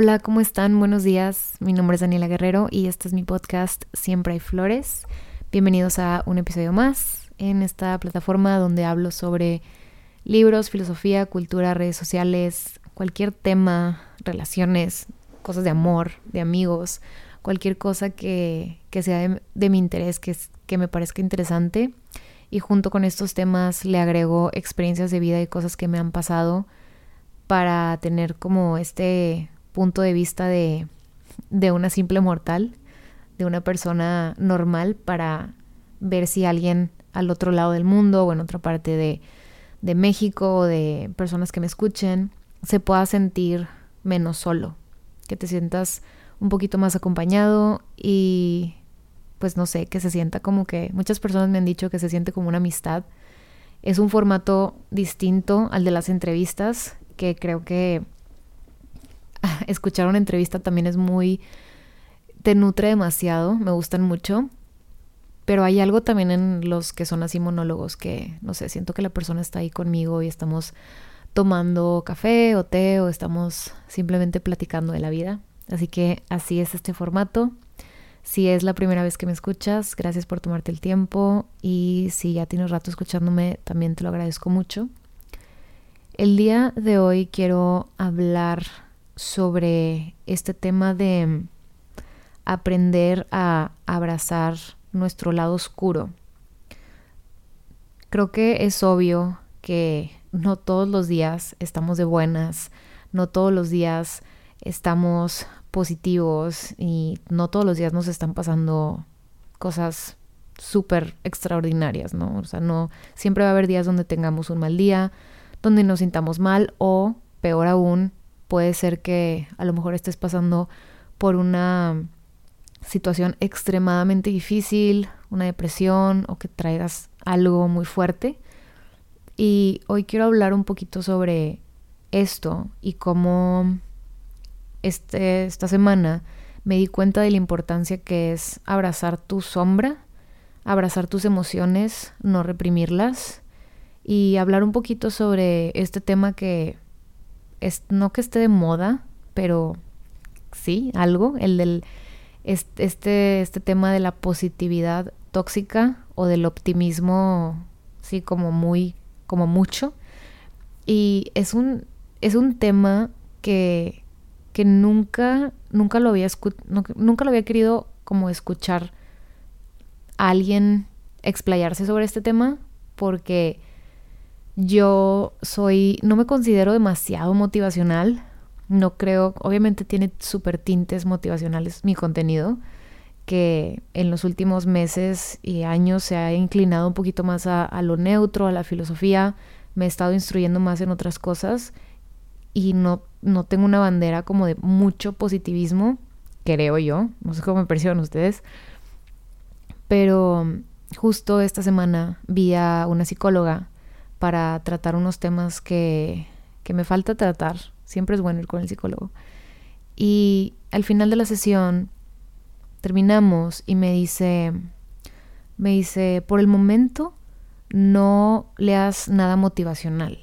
Hola, ¿cómo están? Buenos días. Mi nombre es Daniela Guerrero y este es mi podcast Siempre hay flores. Bienvenidos a un episodio más en esta plataforma donde hablo sobre libros, filosofía, cultura, redes sociales, cualquier tema, relaciones, cosas de amor, de amigos, cualquier cosa que, sea de, de, mi interés, que, que me parezca interesante. Y junto con estos temas le agrego experiencias de vida y cosas que me han pasado para tener como este punto de vista de, de una simple mortal, de una persona normal, para ver si alguien al otro lado del mundo o en otra parte de, de México o de personas que me escuchen se pueda sentir menos solo, que te sientas un poquito más acompañado y pues no sé, que se sienta como que muchas personas me han dicho que se siente como una amistad. Es un formato distinto al de las entrevistas que creo que escuchar una entrevista también es muy... te nutre demasiado, me gustan mucho. Pero hay algo también en los que son así monólogos que, no sé, siento que la persona está ahí conmigo y estamos tomando café o té o estamos simplemente platicando de la vida. Así que así es este formato. Si es la primera vez que me escuchas, gracias por tomarte el tiempo y si ya tienes rato escuchándome, también te lo agradezco mucho. El día de hoy quiero hablar sobre este tema de aprender a abrazar nuestro lado oscuro. Creo que es obvio que no todos los días estamos de buenas, no todos los días estamos positivos y no todos los días nos están pasando cosas súper extraordinarias, ¿no? O sea, no siempre va a haber días donde tengamos un mal día, donde nos sintamos mal o, peor aún, puede ser que a lo mejor estés pasando por una situación extremadamente difícil, una depresión o que traigas algo muy fuerte. Y hoy quiero hablar un poquito sobre esto y cómo este, esta semana me di cuenta de la importancia que es abrazar tu sombra, abrazar tus emociones, no reprimirlas y hablar un poquito sobre este tema que es, no que esté de moda, pero sí, algo, el del este, este tema de la positividad tóxica o del optimismo, sí, como muy, como mucho. Y es un, es un tema que, que nunca, nunca lo había nunca lo había querido como escuchar a alguien explayarse sobre este tema, porque yo soy, no me considero demasiado motivacional. No creo, obviamente tiene súper tintes motivacionales mi contenido, que en los últimos meses y años se ha inclinado un poquito más a, lo neutro, a la filosofía. Me he estado instruyendo más en otras cosas y no, no tengo una bandera como de mucho positivismo, creo yo. No sé cómo me perciben ustedes. Pero justo esta semana vi a una psicóloga para tratar unos temas que, que me falta tratar. Siempre es bueno ir con el psicólogo. Y al final de la sesión terminamos y me dice, me dice, por el momento no leas nada motivacional.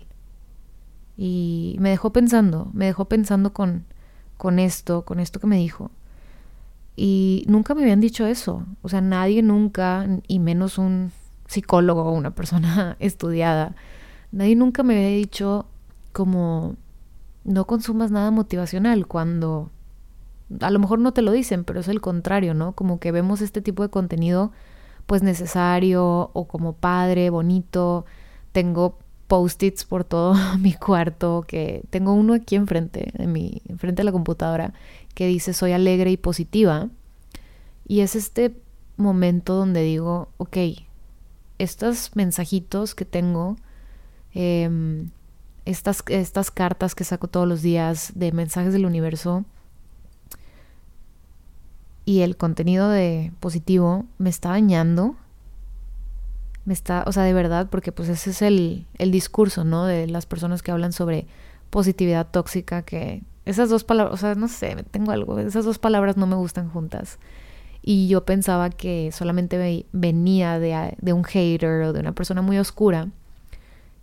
Y me dejó pensando, me dejó pensando con, con esto, con esto que me dijo. Y nunca me habían dicho eso. O sea, nadie nunca, y menos un psicólogo o una persona estudiada, nadie nunca me había dicho como no consumas nada motivacional cuando a lo mejor no te lo dicen, pero es el contrario, ¿no? Como que vemos este tipo de contenido pues necesario o como padre, bonito. Tengo post-its por todo mi cuarto, que tengo uno aquí enfrente, en mi, enfrente de la computadora, que dice soy alegre y positiva. Y es este momento donde digo, ok, estos mensajitos que tengo, em, estas, estas cartas que saco todos los días de mensajes del universo y el contenido de positivo me está dañando. Me está, o sea, de verdad, porque pues ese es el, el discurso, ¿no? De las personas que hablan sobre positividad tóxica, que esas dos palabras, o sea, no sé, tengo algo, esas dos palabras no me gustan juntas y yo pensaba que solamente venía de, un hater o de una persona muy oscura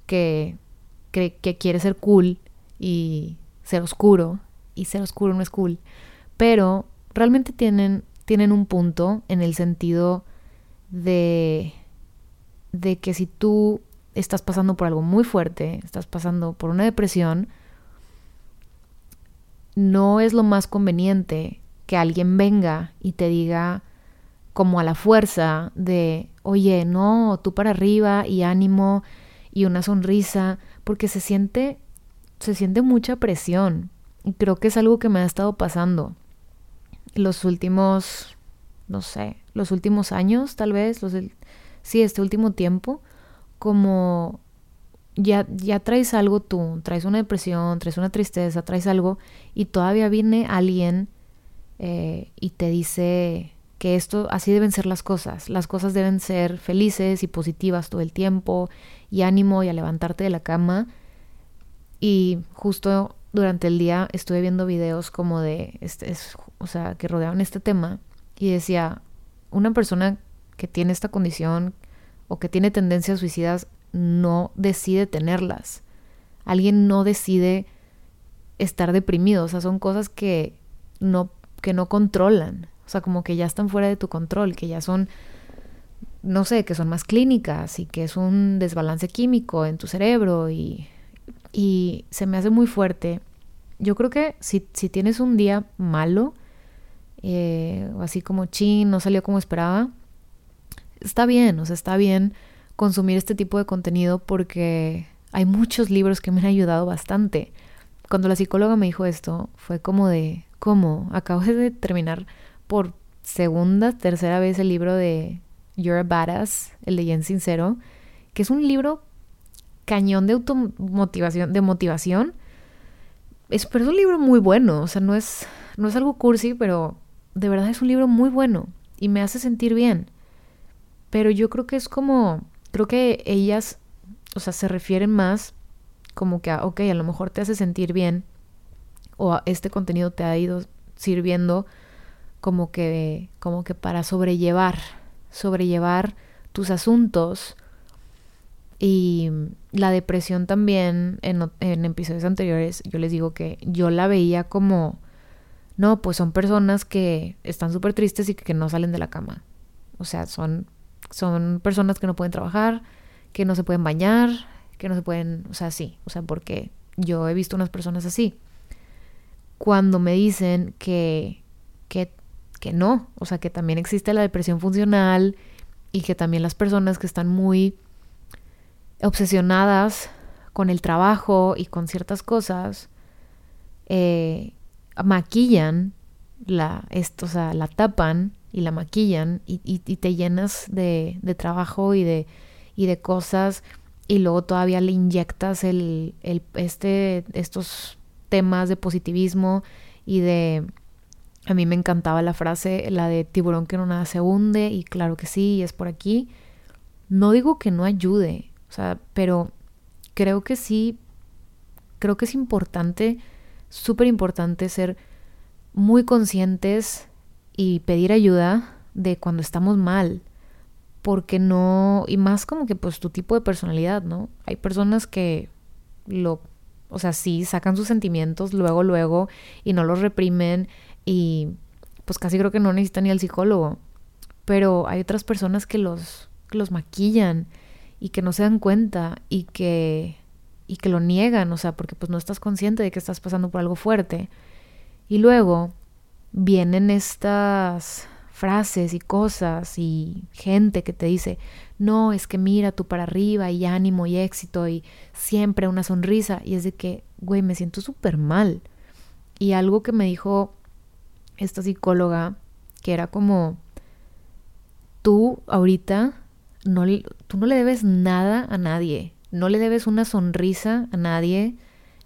que, que, quiere ser cool y ser oscuro y ser oscuro no es cool. Pero realmente tienen, tienen un punto en el sentido de, de que si tú estás pasando por algo muy fuerte, estás pasando por una depresión, no es lo más conveniente que alguien venga y te diga como a la fuerza de, oye, no, tú para arriba y ánimo y una sonrisa, porque se siente, se siente mucha presión. Y creo que es algo que me ha estado pasando los últimos, no sé, los últimos años, tal vez, los sí, este último tiempo, como ya, ya traes algo tú, traes una depresión, traes una tristeza, traes algo, y todavía viene alguien eh, y te dice que esto, así deben ser las cosas, las cosas deben ser felices y positivas todo el tiempo, y ánimo y a levantarte de la cama. Y justo durante el día estuve viendo videos como de, este, o sea, que rodeaban este tema, y decía, una persona que tiene esta condición o que tiene tendencias suicidas no decide tenerlas. Alguien no decide estar deprimido, o sea, son cosas que no que no controlan, o sea, como que ya están fuera de tu control, que ya son no sé, que son más clínicas y que es un desbalance químico en tu cerebro y, y se me hace muy fuerte. Yo creo que si, si tienes un día malo, eh, así como chin, no salió como esperaba, está bien, o sea, está bien consumir este tipo de contenido porque hay muchos libros que me han ayudado bastante. Cuando la psicóloga me dijo esto, fue como de, ¿cómo? Acabo de terminar por segunda, tercera vez el libro de You're a Badass, el de Jen Sincero, que es un libro cañón de automotivación, de motivación. Es, pero es un libro muy bueno, o sea, no es, no es algo cursi, pero de verdad es un libro muy bueno y me hace sentir bien. Pero yo creo que es como, creo que ellas, o sea, se refieren más como que, a, ok, a lo mejor te hace sentir bien o este contenido te ha ido sirviendo como que, como que para sobrellevar, sobrellevar tus asuntos y la depresión también en, en episodios anteriores yo les digo que yo la veía como no, pues son personas que están súper tristes y que no salen de la cama. O sea, son, son personas que no pueden trabajar, que no se pueden bañar, que no se pueden, o sea, sí, o sea, porque yo he visto unas personas así. Cuando me dicen que, que, que no, o sea, que también existe la depresión funcional y que también las personas que están muy obsesionadas con el trabajo y con ciertas cosas, eh, maquillan la, esto, o sea, la tapan y la maquillan y, te llenas de, trabajo y de, y de cosas y luego todavía le inyectas el, el, este, estos temas de positivismo y de... A mí me encantaba la frase, la de tiburón que no nada se hunde y claro que sí, es por aquí. No digo que no ayude, o sea, pero creo que sí, creo que es importante súper importante ser muy conscientes y pedir ayuda de cuando estamos mal. Porque no, y más como que pues tu tipo de personalidad, ¿no? Hay personas que lo, o sea, sí, sacan sus sentimientos luego, luego y no los reprimen y pues casi creo que no necesitan ni al psicólogo. Pero hay otras personas que los, que los maquillan y que no se dan cuenta y que y que lo niegan, o sea, porque pues no estás consciente de que estás pasando por algo fuerte. Y luego vienen estas frases y cosas y gente que te dice, no, es que mira tú para arriba y ánimo y éxito y siempre una sonrisa. Y es de que, güey, me siento súper mal. Y algo que me dijo esta psicóloga, que era como, tú ahorita, no, tú no le debes nada a nadie. No le debes una sonrisa a nadie,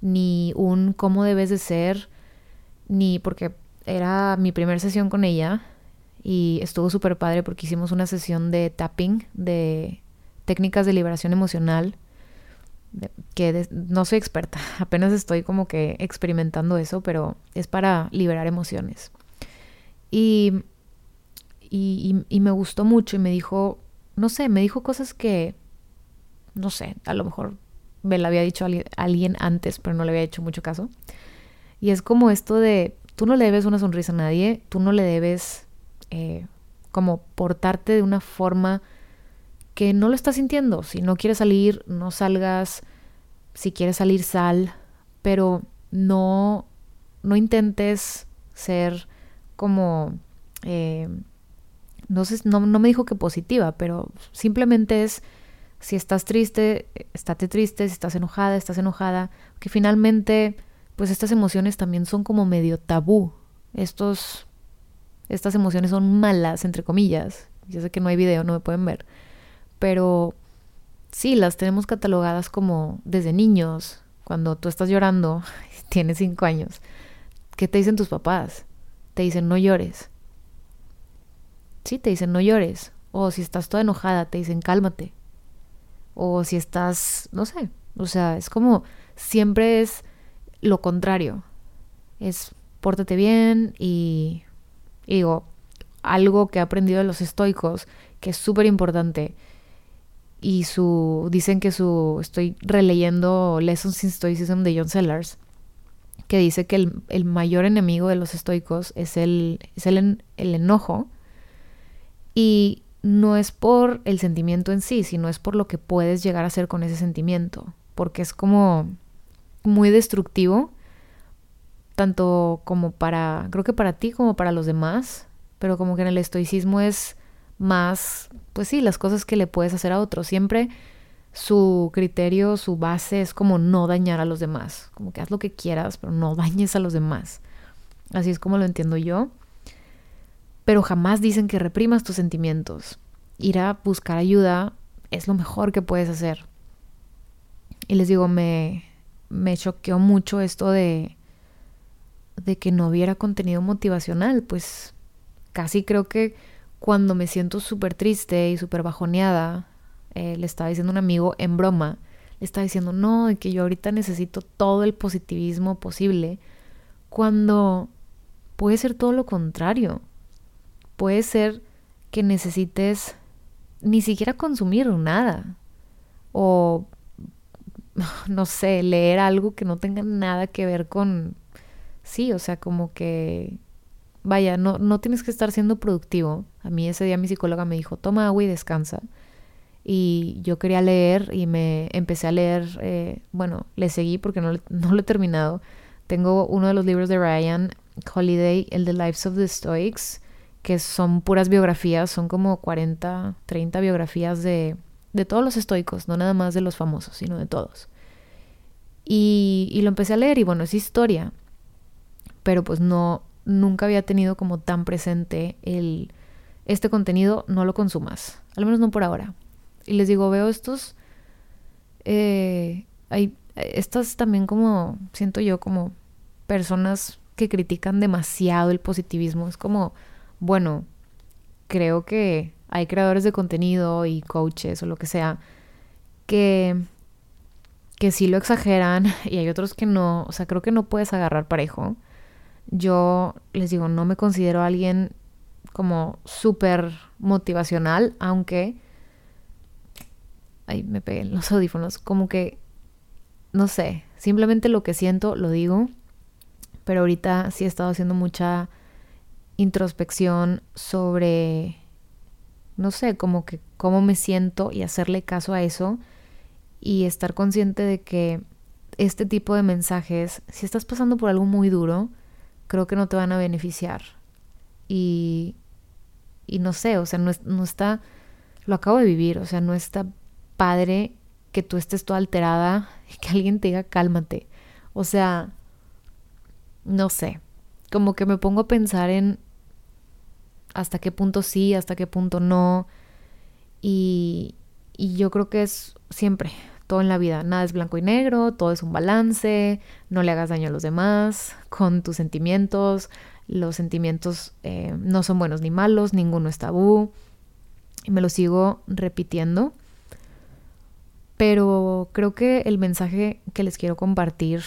ni un cómo debes de ser, ni porque era mi primera sesión con ella y estuvo súper padre porque hicimos una sesión de tapping, de técnicas de liberación emocional, que no soy experta, apenas estoy como que experimentando eso, pero es para liberar emociones. Y, y, me gustó mucho y me dijo, no sé, me dijo cosas que no sé, a lo mejor me lo había dicho alguien antes, pero no le había hecho mucho caso. Y es como esto de, tú no le debes una sonrisa a nadie, tú no le debes eh, como portarte de una forma que no lo estás sintiendo. Si no quieres salir, no salgas. Si quieres salir, sal. Pero no, no intentes ser como... Eh, no, sé, no, no me dijo que positiva, pero simplemente es si estás triste, estate triste, si estás enojada, estás enojada, que finalmente pues estas emociones también son como medio tabú. Estos estas emociones son malas entre comillas. Yo sé que no hay video, no me pueden ver, pero sí las tenemos catalogadas como desde niños, cuando tú estás llorando, tienes cinco años. ¿Qué te dicen tus papás? Te dicen no llores. Sí, te dicen no llores. O si estás toda enojada, te dicen cálmate o si estás, no sé, o sea, es como siempre es lo contrario. Es pórtate bien y, digo, algo que he aprendido de los estoicos, que es súper importante. Y su, dicen que su, estoy releyendo Lessons in Stoicism de John Sellers, que dice que el, el mayor enemigo de los estoicos es el, es el, el enojo. Y no es por el sentimiento en sí, sino es por lo que puedes llegar a hacer con ese sentimiento, porque es como muy destructivo, tanto como para, creo que para ti como para los demás, pero como que en el estoicismo es más, pues sí, las cosas que le puedes hacer a otros. Siempre su criterio, su base es como no dañar a los demás, como que haz lo que quieras, pero no dañes a los demás. Así es como lo entiendo yo pero jamás dicen que reprimas tus sentimientos. Ir a buscar ayuda es lo mejor que puedes hacer. Y les digo, me, me choqueó mucho esto de, de que no hubiera contenido motivacional, pues casi creo que cuando me siento súper triste y súper bajoneada, eh, le estaba diciendo un amigo en broma, le estaba diciendo, no, de que yo ahorita necesito todo el positivismo posible, cuando puede ser todo lo contrario. Puede ser que necesites ni siquiera consumir nada o no sé, leer algo que no tenga nada que ver con sí, o sea, como que vaya, no, no tienes que estar siendo productivo. A mí ese día mi psicóloga me dijo, toma agua y descansa. Y yo quería leer y me empecé a leer, eh, bueno, le seguí porque no, no lo he terminado. Tengo uno de los libros de Ryan Holiday, el The Lives of the Stoics, que son puras biografías, son como 40, 30 biografías de, de todos los estoicos, no nada más de los famosos, sino de todos. Y, y, lo empecé a leer y bueno, es historia, pero pues no, nunca había tenido como tan presente el, este contenido, no lo consumas, al menos no por ahora. Y les digo, veo estos, eh, hay estas también como, siento yo como personas que critican demasiado el positivismo, es como bueno, creo que hay creadores de contenido y coaches o lo que sea que, que sí lo exageran y hay otros que no, o sea, creo que no puedes agarrar parejo. Yo les digo, no me considero alguien como súper motivacional, aunque... Ay, me pegué en los audífonos. Como que, no sé, simplemente lo que siento lo digo. Pero ahorita sí he estado haciendo mucha introspección sobre, no sé, como que cómo me siento y hacerle caso a eso y estar consciente de que este tipo de mensajes, si estás pasando por algo muy duro, creo que no te van a beneficiar. Y, y no sé, o sea, no, no está, lo acabo de vivir, o sea, no está padre que tú estés toda alterada y que alguien te diga cálmate. O sea, no sé, como que me pongo a pensar en hasta qué punto sí, hasta qué punto no. Y, y yo creo que es siempre, todo en la vida, nada es blanco y negro, todo es un balance, no le hagas daño a los demás con tus sentimientos, los sentimientos eh, no son buenos ni malos, ninguno es tabú, y me lo sigo repitiendo. Pero creo que el mensaje que les quiero compartir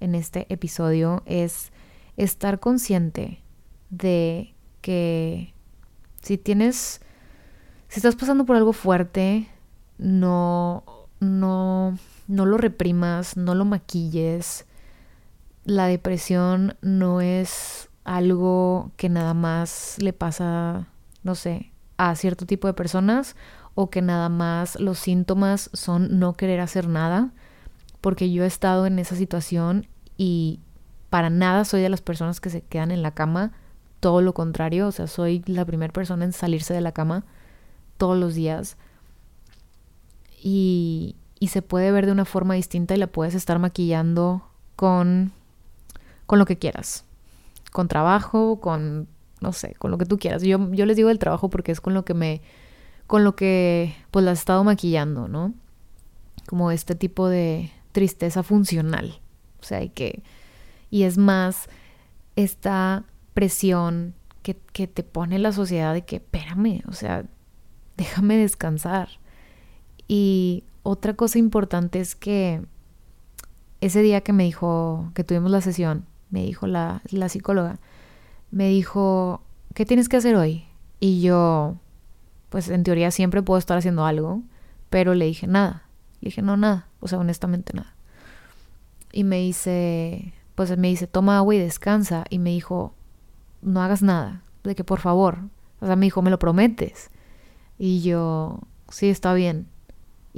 en este episodio es estar consciente de que si tienes, si estás pasando por algo fuerte, no, no, no lo reprimas, no lo maquilles. la depresión no es algo que nada más le pasa, no sé, a cierto tipo de personas o que nada más los síntomas son no querer hacer nada, porque yo he estado en esa situación y para nada soy de las personas que se quedan en la cama, todo lo contrario, o sea, soy la primera persona en salirse de la cama todos los días y, y se puede ver de una forma distinta y la puedes estar maquillando con, con lo que quieras, con trabajo, con, no sé, con lo que tú quieras. Yo, yo les digo el trabajo porque es con lo que me, con lo que pues la he estado maquillando, ¿no? Como este tipo de tristeza funcional. O sea, hay que, y es más esta presión que, que te pone la sociedad de que, espérame, o sea, déjame descansar. Y otra cosa importante es que ese día que me dijo, que tuvimos la sesión, me dijo la, la psicóloga, me dijo, ¿qué tienes que hacer hoy? Y yo, pues en teoría siempre puedo estar haciendo algo, pero le dije nada. Le dije, no, nada, o sea, honestamente nada. Y me dice, pues me dice, toma agua y descansa. Y me dijo, no hagas nada, de que por favor. O sea, me dijo, ¿me lo prometes? Y yo, sí, está bien.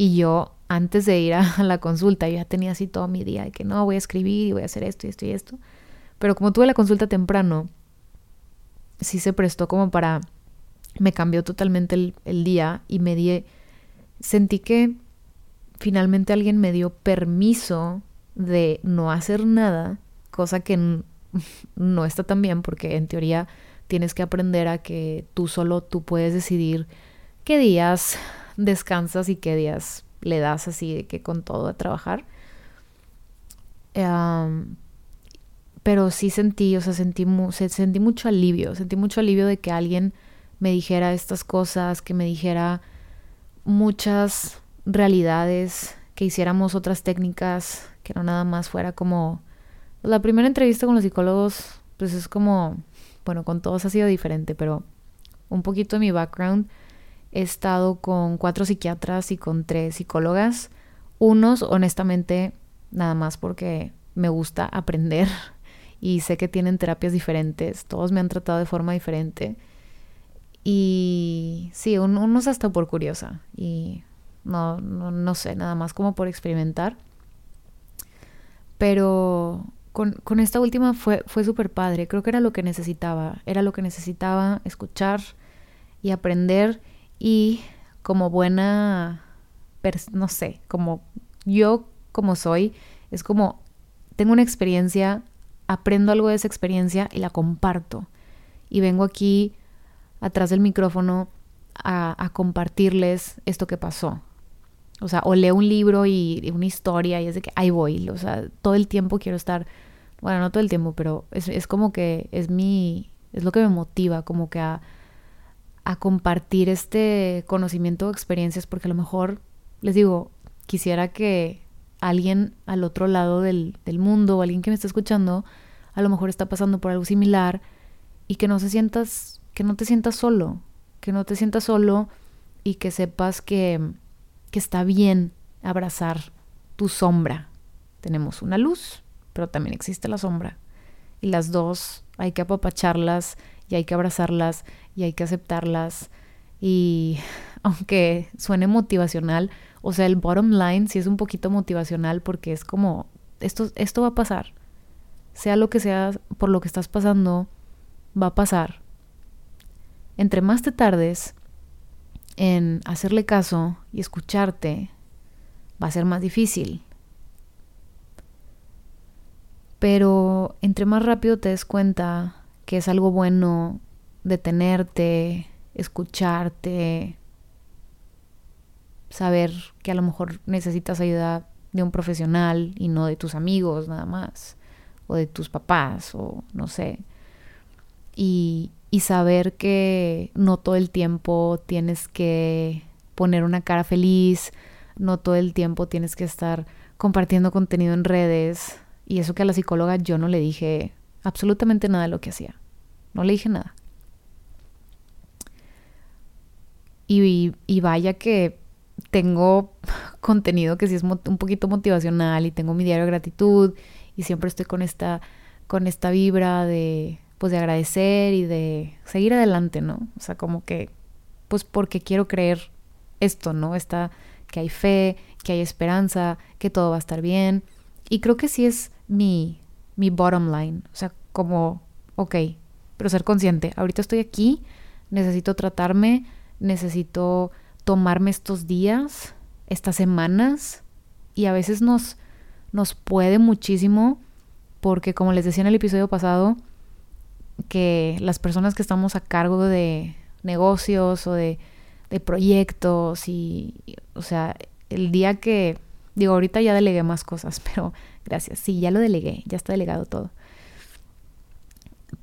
Y yo, antes de ir a la consulta, yo ya tenía así todo mi día de que no, voy a escribir y voy a hacer esto y esto y esto. Pero como tuve la consulta temprano, sí se prestó como para... Me cambió totalmente el, el día y me di... Sentí que finalmente alguien me dio permiso de no hacer nada, cosa que no está tan bien porque en teoría tienes que aprender a que tú solo tú puedes decidir qué días descansas y qué días le das así de que con todo a trabajar. pero sí sentí, o sea, sentí, sentí mucho alivio, sentí mucho alivio de que alguien me dijera estas cosas, que me dijera muchas realidades, que hiciéramos otras técnicas, que no nada más fuera como... La primera entrevista con los psicólogos, pues es como, bueno, con todos ha sido diferente, pero un poquito de mi background He estado con cuatro psiquiatras y con tres psicólogas. Unos, honestamente, nada más porque me gusta aprender y sé que tienen terapias diferentes. Todos me han tratado de forma diferente. Y sí, unos hasta por curiosa. Y no, no, no sé, nada más como por experimentar. Pero con, con, esta última fue, fue súper padre. Creo que era lo que necesitaba. Era lo que necesitaba escuchar y aprender y como buena, no sé, como yo como soy, es como tengo una experiencia, aprendo algo de esa experiencia y la comparto. Y vengo aquí atrás del micrófono a, compartirles esto que pasó. O sea, o leo un libro y, una historia y es de que ahí voy. O sea, todo el tiempo quiero estar, bueno, no todo el tiempo, pero es, es como que es mi, es lo que me motiva, como que a, a compartir este conocimiento o experiencias, porque a lo mejor, les digo, quisiera que alguien al otro lado del, del mundo o alguien que me está escuchando, a lo mejor está pasando por algo similar y que no se sientas, que no te sientas solo, que no te sientas solo y que sepas que, que está bien abrazar tu sombra. Tenemos una luz, pero también existe la sombra. Y las dos hay que apapacharlas y hay que abrazarlas y hay que aceptarlas. Y aunque suene motivacional, o sea, el bottom line sí es un poquito motivacional porque es como, esto, esto va a pasar. Sea lo que sea por lo que estás pasando, va a pasar. Entre más te tardes en hacerle caso y escucharte, va a ser más difícil. Pero entre más rápido te des cuenta que es algo bueno detenerte, escucharte, saber que a lo mejor necesitas ayuda de un profesional y no de tus amigos nada más, o de tus papás, o no sé. Y, y saber que no todo el tiempo tienes que poner una cara feliz, no todo el tiempo tienes que estar compartiendo contenido en redes. Y eso que a la psicóloga yo no le dije absolutamente nada de lo que hacía. No le dije nada. Y, vaya que tengo contenido que sí es un poquito motivacional y tengo mi diario de gratitud y siempre estoy con esta, con esta vibra de, pues de agradecer y de seguir adelante, ¿no? O sea, como que, pues porque quiero creer esto, ¿no? Está que hay fe, que hay esperanza, que todo va a estar bien. Y creo que sí es mi, mi bottom line. O sea, como, ok, pero ser consciente. Ahorita estoy aquí, necesito tratarme, necesito tomarme estos días, estas semanas. Y a veces nos, nos puede muchísimo porque, como les decía en el episodio pasado, que las personas que estamos a cargo de negocios o de de proyectos y, o sea, el día que, digo, ahorita ya delegué más cosas, pero gracias, sí, ya lo delegué, ya está delegado todo.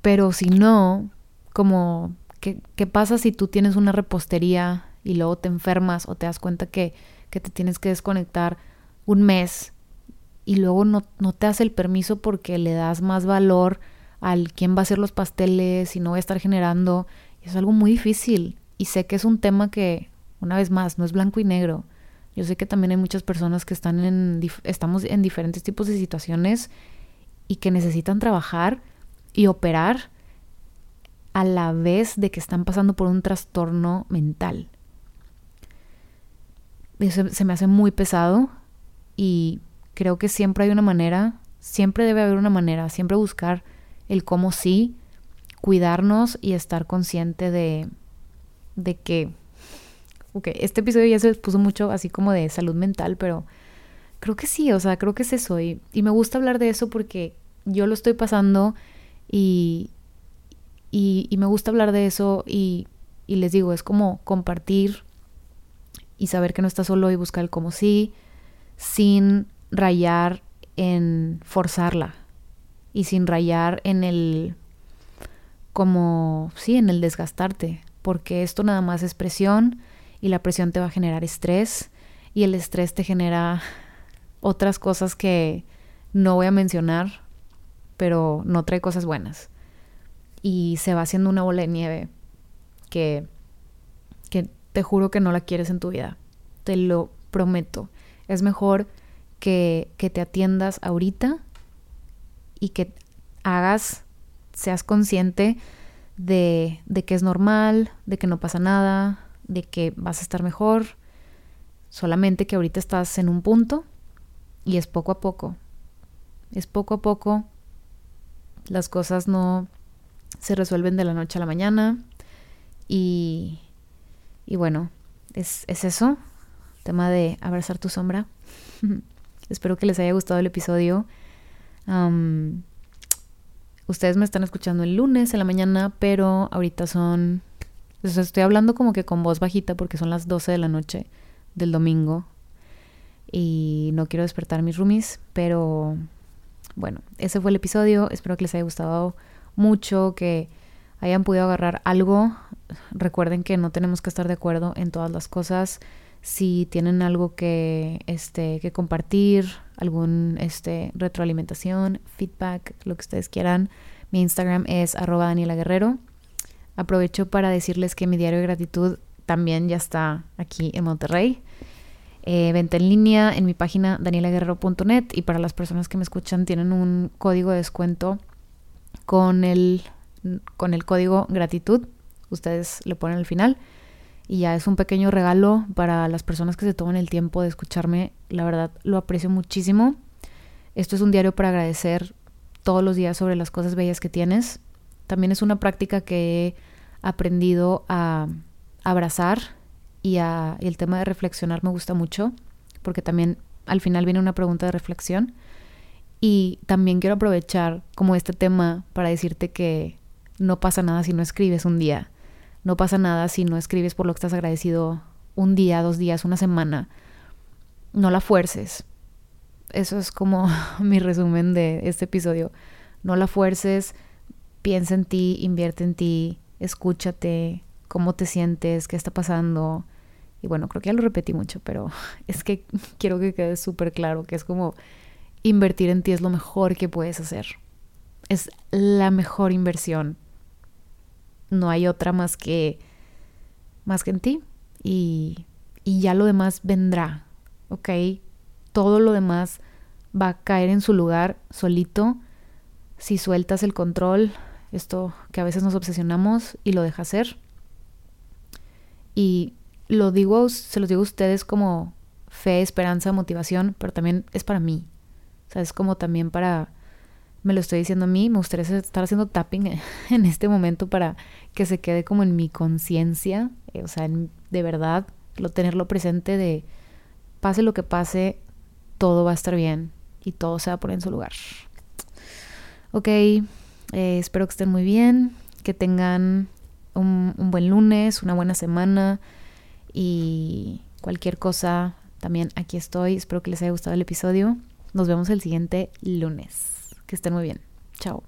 Pero si no, como, ¿qué, qué pasa si tú tienes una repostería y luego te enfermas o te das cuenta que, que te tienes que desconectar un mes y luego no, no te das el permiso porque le das más valor al quién va a hacer los pasteles y no va a estar generando? Es algo muy difícil y sé que es un tema que, una vez más, no es blanco y negro. Yo sé que también hay muchas personas que están en, estamos en diferentes tipos de situaciones y que necesitan trabajar y operar a la vez de que están pasando por un trastorno mental. Eso se me hace muy pesado y creo que siempre hay una manera, siempre debe haber una manera, siempre buscar el cómo sí, cuidarnos y estar consciente de, de que, ok, este episodio ya se puso mucho así como de salud mental, pero creo que sí, o sea, creo que es eso. Y, me gusta hablar de eso porque yo lo estoy pasando y, y, y me gusta hablar de eso y, y, les digo, es como compartir y saber que no estás solo y buscar el como sí, sin rayar en forzarla y sin rayar en el como sí, en el desgastarte, porque esto nada más es presión y la presión te va a generar estrés y el estrés te genera otras cosas que no voy a mencionar, pero no trae cosas buenas. Y se va haciendo una bola de nieve que, que te juro que no la quieres en tu vida. Te lo prometo. Es mejor que, que te atiendas ahorita y que hagas, seas consciente de, de que es normal, de que no pasa nada, de que vas a estar mejor, solamente que ahorita estás en un punto y es poco a poco. Es poco a poco. Las cosas no se resuelven de la noche a la mañana. Y, y bueno, es, es eso. Tema de abrazar tu sombra. Espero que les haya gustado el episodio. Ustedes me están escuchando el lunes en la mañana, pero ahorita son... estoy hablando como que con voz bajita porque son las 12 de la noche del domingo. Y no quiero despertar mis roomies, pero bueno, ese fue el episodio. Espero que les haya gustado mucho, que hayan podido agarrar algo. Recuerden que no tenemos que estar de acuerdo en todas las cosas. Si tienen algo que, este, que compartir, algún este, retroalimentación, feedback, lo que ustedes quieran, mi Instagram es arroba Daniela Guerrero. Aprovecho para decirles que mi diario de gratitud también ya está aquí en Monterrey. Eh, venta en línea en mi página danielaguerrero.net y para las personas que me escuchan tienen un código de descuento con el, con el código gratitud. Ustedes le ponen al final y ya es un pequeño regalo para las personas que se toman el tiempo de escucharme. La verdad lo aprecio muchísimo. Esto es un diario para agradecer todos los días sobre las cosas bellas que tienes. También es una práctica que he aprendido a abrazar y, el tema de reflexionar me gusta mucho porque también al final viene una pregunta de reflexión. Y también quiero aprovechar como este tema para decirte que no pasa nada si no escribes un día no pasa nada si no escribes por lo que estás agradecido un día, dos días, una semana. No la fuerces. Eso es como mi resumen de este episodio. No la fuerces, piensa en ti, invierte en ti, escúchate, cómo te sientes, qué está pasando. Y bueno, creo que ya lo repetí mucho, pero es que quiero que quede súper claro que es como invertir en ti es lo mejor que puedes hacer. Es la mejor inversión no hay otra más que más que en ti y, y ya lo demás vendrá, ¿ok? Todo lo demás va a caer en su lugar solito si sueltas el control, esto que a veces nos obsesionamos y lo deja hacer. Y lo digo, se los digo a ustedes como fe, esperanza, motivación, pero también es para mí. O sea, es como también para, me lo estoy diciendo a mí, me gustaría estar haciendo tapping en este momento para que se quede como en mi conciencia, eh, o sea, de verdad, lo, tenerlo presente de, pase lo que pase, todo va a estar bien y todo se va a poner en su lugar. Ok, eh, espero que estén muy bien, que tengan un, un buen lunes, una buena semana y cualquier cosa, también aquí estoy. Espero que les haya gustado el episodio. Nos vemos el siguiente lunes. Que estén muy bien. Chao.